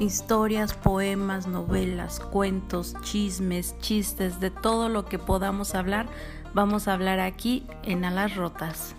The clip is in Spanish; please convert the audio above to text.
historias, poemas, novelas, cuentos, chismes, chistes, de todo lo que podamos hablar, vamos a hablar aquí en Alas Rotas.